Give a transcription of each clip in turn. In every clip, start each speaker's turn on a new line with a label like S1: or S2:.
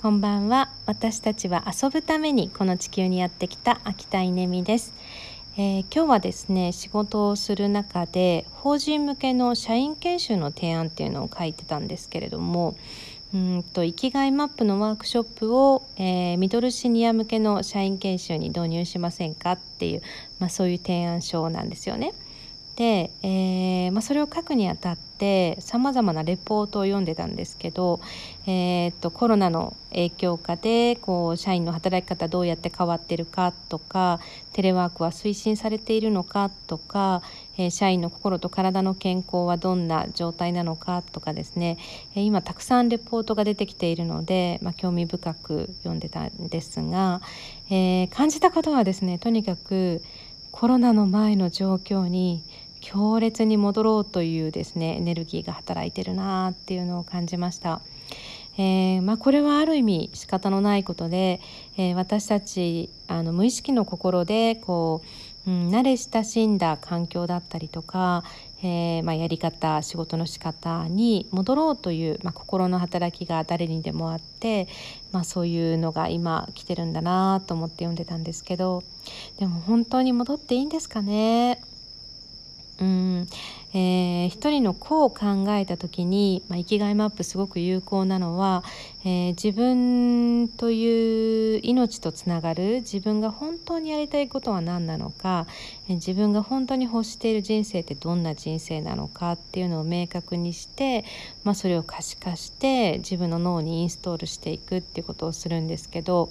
S1: こんばんは私たちは遊ぶためにこの地球にやってきた秋田稲美です、えー、今日はですね仕事をする中で法人向けの社員研修の提案っていうのを書いてたんですけれどもうんと生きがいマップのワークショップを、えー、ミドルシニア向けの社員研修に導入しませんかっていう、まあ、そういう提案書なんですよね。で、えーまあ、それを書くにあたってさまざまなレポートを読んでたんですけど、えー、っとコロナの影響下でこう社員の働き方どうやって変わってるかとかテレワークは推進されているのかとか、えー、社員の心と体の健康はどんな状態なのかとかですね、え、今たくさんレポートが出てきているので、まあ、興味深く読んでたんですが、え、感じたことはですねとにかくコロナの前の状況に強烈に戻ろうというですねエネルギーが働いてるなっていうのを感じました。えー、まあ、これはある意味仕方のないことで、えー、私たちあの無意識の心でこう、うん、慣れ親しんだ環境だったりとか、えー、まあ、やり方仕事の仕方に戻ろうという、まあ、心の働きが誰にでもあって、まあ、そういうのが今来てるんだなと思って読んでたんですけどでも本当に戻っていいんですかね？うん。えー、一人の子を考えた時に、まあ、生きがいマップすごく有効なのは、えー、自分という命とつながる自分が本当にやりたいことは何なのか、えー、自分が本当に欲している人生ってどんな人生なのかっていうのを明確にして、まあ、それを可視化して自分の脳にインストールしていくっていうことをするんですけど、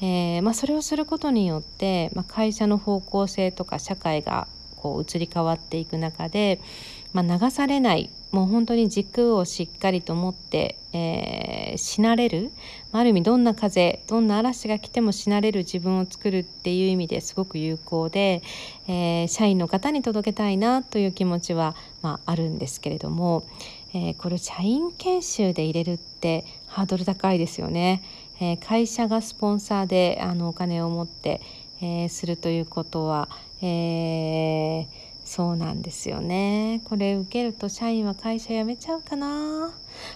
S1: えーまあ、それをすることによって、まあ、会社の方向性とか社会がこう移り変わっていく中で、まあ、流されないもう本当に軸をしっかりと持って、えー、しなれるある意味どんな風どんな嵐が来てもしなれる自分を作るっていう意味ですごく有効で、えー、社員の方に届けたいなという気持ちは、まあ、あるんですけれども、えー、これ社員研修で入れるってハードル高いですよね。え会社がスポンサーであのお金を持って、えするということは、えー、そうなんですよね。これ受けると社員は会社辞めちゃうかな。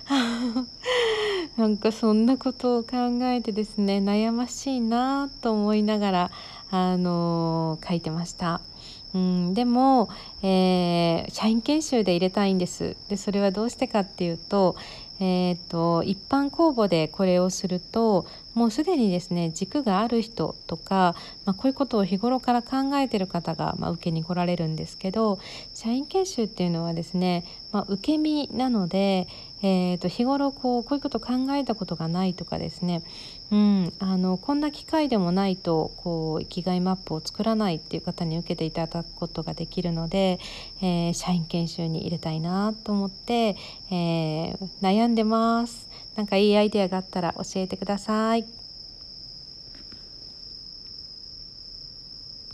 S1: なんかそんなことを考えてですね悩ましいなと思いながらあのー、書いてました。うん、でも、えー、社員研修で入れたいんです。でそれはどうしてかっていうと,、えーと、一般公募でこれをするともうすでにですね軸がある人とか、まあ、こういうことを日頃から考えてる方が、まあ、受けに来られるんですけど社員研修っていうのはですね、まあ、受け身なので、えーと、日頃こうこういうこと考えたことがないとかですね、うん、あのこんな機会でもないとこう生きがいマップを作らないっていう方に受けていただくことができるので、えー、社員研修に入れたいなと思って、えー、悩んでます。なんかいいアイデアがあったら教えてください。